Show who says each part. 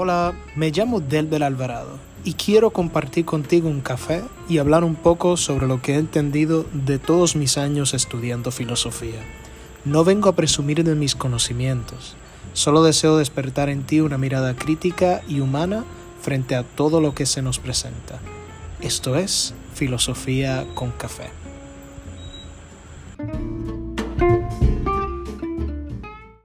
Speaker 1: Hola, me llamo Delbel Alvarado y quiero compartir contigo un café y hablar un poco sobre lo que he entendido de todos mis años estudiando filosofía. No vengo a presumir de mis conocimientos, solo deseo despertar en ti una mirada crítica y humana frente a todo lo que se nos presenta. Esto es Filosofía con Café.